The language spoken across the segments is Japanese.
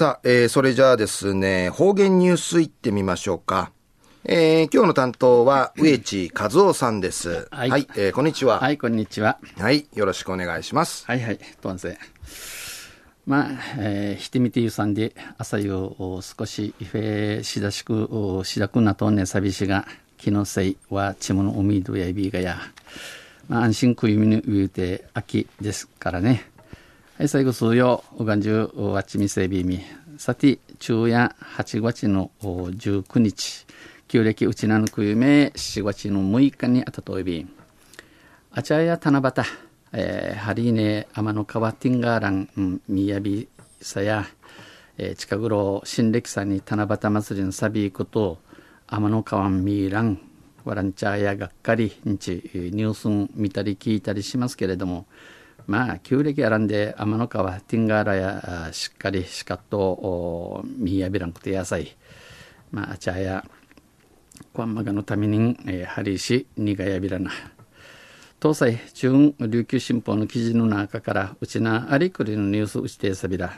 さあ、えー、それじゃあですね、方言ニュースいってみましょうか。えー、今日の担当は植地和夫さんです。はい、はい、えー、こんにちは。はい、こんにちは。はい、よろしくお願いします。はいはい、どうぞ。まあ、えー、ひてみてゆさんで、朝夕を少し、いフしだしく、しだくなとんねさびしが、気のせいは、ちむの海どやびがや、まあ、安心食いみぬ言うて、秋ですからね。はい、最後数曜、おがんじゅう、わちみせびみ。さて、昼夜8月の19日、旧暦うちなぬくゆめ4月の6日にあたといびあちゃや七夕、えー、ハリーネ天の川ティンガーラン、みやびさや、えー、近頃新暦さに七夕祭りのサビーこと天の川ミーランワランチャーやがっかりんちニュースン見たり聞いたりしますけれどもまあ旧暦やらんで天の川ティンガーラやしっかりしかっとみやびらんくて野菜まああちゃやこんまがのために、えー、ハリー氏にがやびらな。東西中琉球新報の記事の中からうちなありくりのニュースうちてさびら。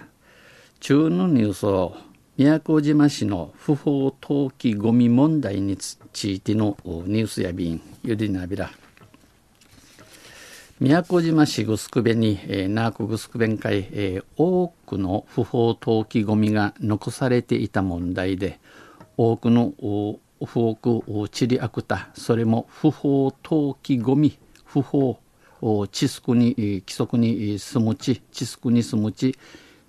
中のニュースを宮古島市の不法投棄ゴミ問題についてのニュースやびんゆりなびら。宮古島市グスクベに、えー、ナークグスクベン会、えー、多くの不法投棄ゴミが残されていた問題で多くの不法チリアクタそれも不法投棄ゴミ不法地区に規則に住むち地区に住むち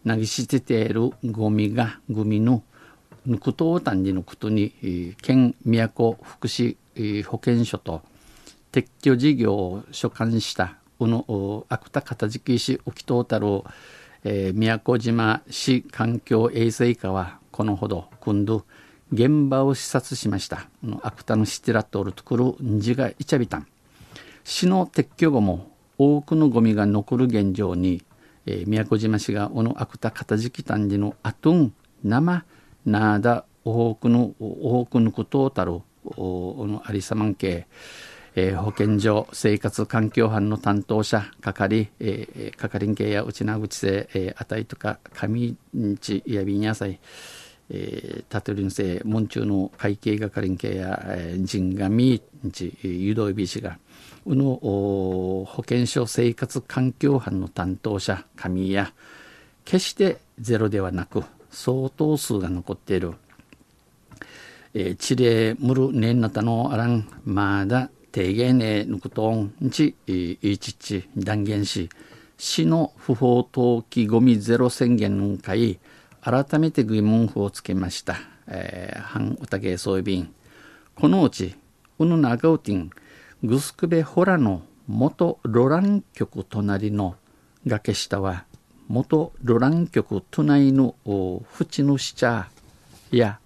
投げ捨てているゴミがゴミのぬくとうたんじのことに県都福祉保健所と撤去事業を所管したこの芥田片敷市沖東太郎、えー、宮古島市環境衛生課はこのほど今度現場を視察しました。アクタのシティラトールとくるんじがいちゃびたん。市の撤去後も多くのゴミが残る現状に、えー、宮古島市がおのアクタ片付きたんじのあとん生なだ多くの多くのことをたるおのありさまんけえー、保健所生活環境班の担当者係、えー、係んけや内名口せ、えー、あたいとか上地やびんやさいえー、タトリンセ門中の会計係んけや、えー、人がみんち誘導ビ氏がうの保健所生活環境班の担当者神や決してゼロではなく相当数が残っている、えー、地霊むる年なたのあらんまだ低減ねぬくとんちいちち断言し市の不法投棄ゴミゼロ宣言の会改めて疑問符をつけました。えー、反歌芸装備員。このうち、うぬながうてん、グスクベホラの元ロラン局隣の崖下は、元ロラン局隣の縁の下や、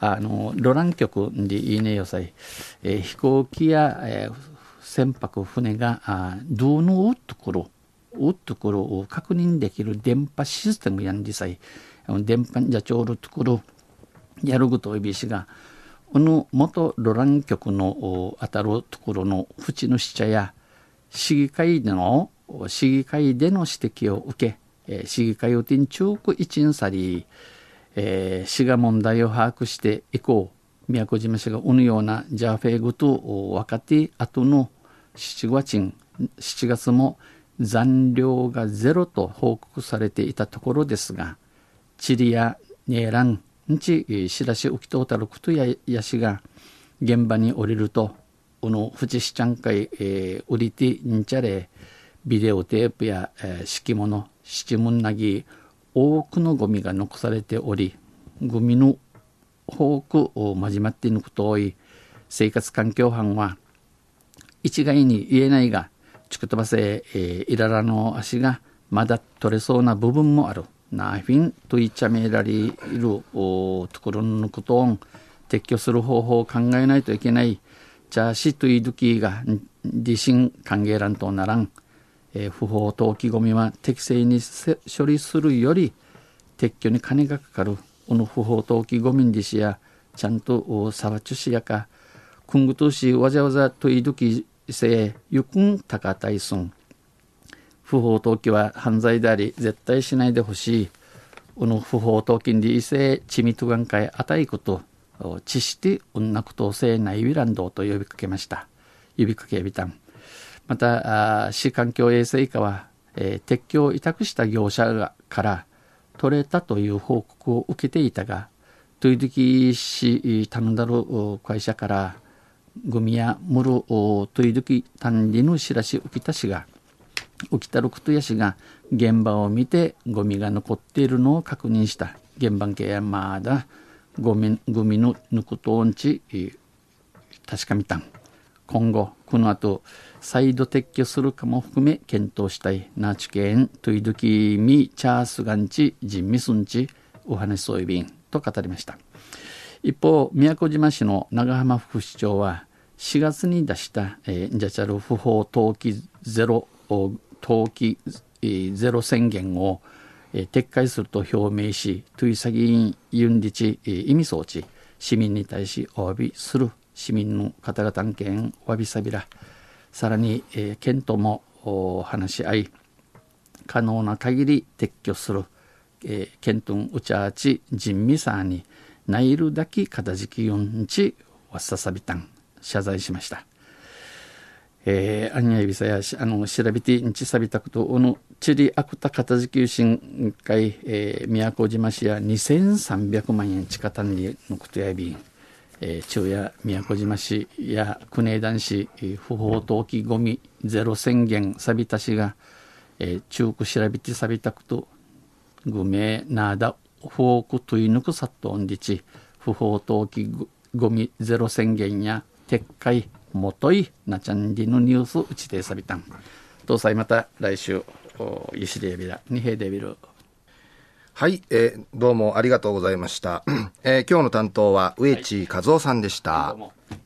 あの、ロラン局でいいねよさい、えー、飛行機や、えー、船舶船が、あどのうところ、うところを確認できる電波システムやんじさい、電波じゃちょうるところやるぐといびしがこの元ロラン局の当たるところの縁の下や市議会での市議会での指摘を受け、え、市議会を天中区一員さり、えー、市が問題を把握して以降宮古島市がうぬようなジャーフェーグと分かって後の7月7月も残量がゼロと報告されていたところですがチリやネーランんちしらし浮きとうたることややしが現場に降りるとこの富士ちゃん会、えー、売りてんちゃれビデオテープや、えー、敷物七文なぎ多くのゴミが残されておりゴミの多くを交わっていることをい生活環境班は一概に言えないがちくとばせ、えー、いららの足がまだ取れそうな部分もある。ナーフィンといっちゃめられるところのことを撤去する方法を考えないといけない。じゃあしといどきが自身歓迎欄とならん。えー、不法投棄ゴミは適正に処理するより撤去に金がかかる。この不法投棄ゴミにしやちゃんとさばちゅしやか。くんぐとしわざわざといどきせゆくんたかたいすん。不法投棄は犯罪であり絶対しないでほしいうぬ不法投金で異性ちみとがんかいあたいこと知してうんなことせないウィランドと呼びかけました呼びかけびたんまた市環境衛生課は、えー、撤去を委託した業者から取れたという報告を受けていたがトゥイドキ市頼んだる会社からグミやムルトゥイドキ単理の知らし浮田氏が浮田ることやしが現場を見てゴミが残っているのを確認した。現場系やまだゴミゴミの抜くとんち確かめたん。今後この後再度撤去するかも含め検討したい。ナーチケントゥイドキミチャースガンチジンミスンチお話そういびんと語りました。一方宮古島市の長浜副市長は4月に出した、えー、ジャチャル不法投棄ゼロ投棄ゼロ宣言を、えー、撤回すると表明しトゥイサギンユンリチ意味装置市民に対しお詫びする市民の方々案件わびさびら。さらに、えー、県とも話し合い可能な限り撤去する、えー、県とんうちあち人味さにないるだけかたじきよんちわっささびたん。謝罪しました。えー、アニャイビサやあの調べてんちさびたことおのチリアクタ片付け審会、えー、宮古島市や2300万円地下単位のことやびん。えー、昼夜宮古島市や国枝市不法投棄ごみゼロ宣言さびたしが、えー、中区調べてさびたくとぐめなだフォークといぬくさっとんりち不法投棄ごみゼロ宣言や撤回もといなちゃんりのニュースうちでさびたん。搭載また来週、ゆしでビラ、にへでビル。はい、えー、どうもありがとうございました。えー、今日の担当は植地和夫さんでした。はい